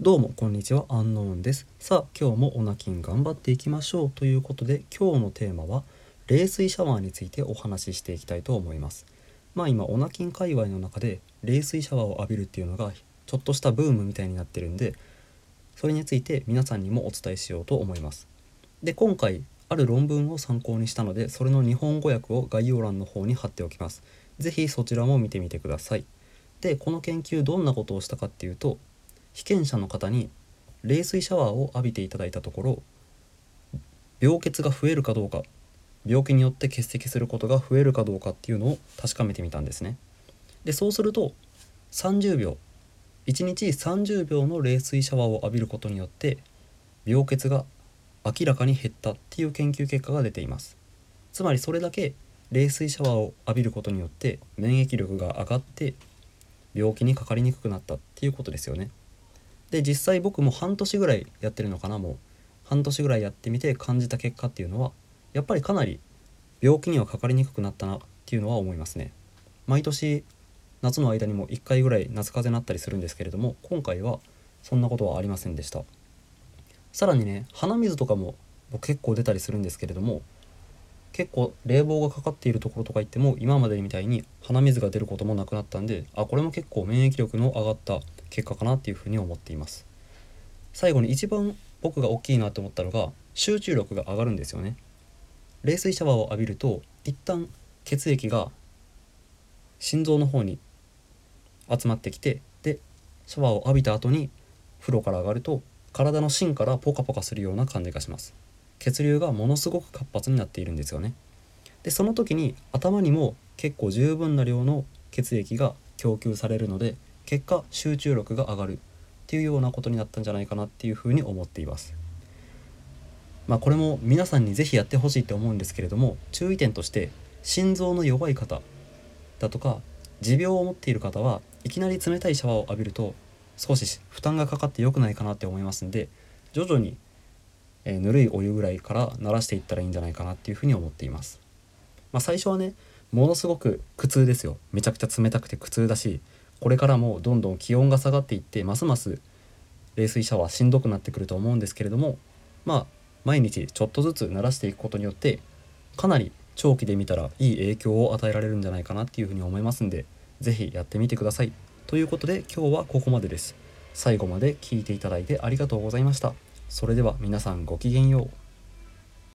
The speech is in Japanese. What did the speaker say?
どうもこんにちは。アンノーンです。さあ今日もオナキン頑張っていきましょう。ということで今日のテーマは冷水シャワーについてお話ししていきたいと思います。まあ今オナキン界隈の中で冷水シャワーを浴びるっていうのがちょっとしたブームみたいになってるんでそれについて皆さんにもお伝えしようと思います。で今回ある論文を参考にしたのでそれの日本語訳を概要欄の方に貼っておきます。是非そちらも見てみてください。でこの研究どんなことをしたかっていうと被験者の方に冷水シャワーを浴びていただいたところ病欠が増えるかどうか病気によって欠席することが増えるかどうかっていうのを確かめてみたんですね。でそうすると30秒1日30秒の冷水シャワーを浴びることによって病欠が明らかに減ったっていう研究結果が出ています。つまりそれだけ冷水シャワーを浴びることによって免疫力が上がって病気にかかりにくくなったっていうことですよね。で実際僕も半年ぐらいやってるのかなもう。半年ぐらいやってみて感じた結果っていうのはやっぱりかなり病気にはかかりにくくなったなっていうのは思いますね。毎年夏の間にも1回ぐらい夏風邪になったりするんですけれども今回はそんなことはありませんでした。さらにね鼻水とかも結構出たりするんですけれども結構冷房がかかっているところとか行っても今までみたいに鼻水が出ることもなくなったんであこれも結構免疫力の上がった結果かなっていうふうに思っています。最後に一番僕が大きいなと思ったのが集中力が上がるんですよね。冷水シャワーを浴びると一旦血液が心臓の方に集まってきてでシャワーを浴びた後に風呂から上がると体の芯からポカポカするような感じがします。血流がものすごく活発になっているんですよね。でその時に頭にも結構十分な量の血液が供給されるので結果集中力が上がるっていうようなことになったんじゃないかなっていうふうに思っています。まあこれも皆さんに是非やってほしいと思うんですけれども注意点として心臓の弱い方だとか持病を持っている方はいきなり冷たいシャワーを浴びると少し負担がかかって良くないかなって思いますんで徐々に、えー、ぬるいお湯ぐらいから慣らしていったらいいんじゃないかなっていうふうに思っています。まあ、最初はねものすごく苦痛ですよめちゃくちゃ冷たくて苦痛だしこれからもどんどん気温が下がっていってますます冷水シャワーしんどくなってくると思うんですけれどもまあ毎日ちょっとずつ慣らしていくことによってかなり長期で見たらいい影響を与えられるんじゃないかなっていうふうに思いますんで是非やってみてください。ということで今日はここまでです。最後まで聞いていただいてありがとうございました。それでは皆さんごきげんよう。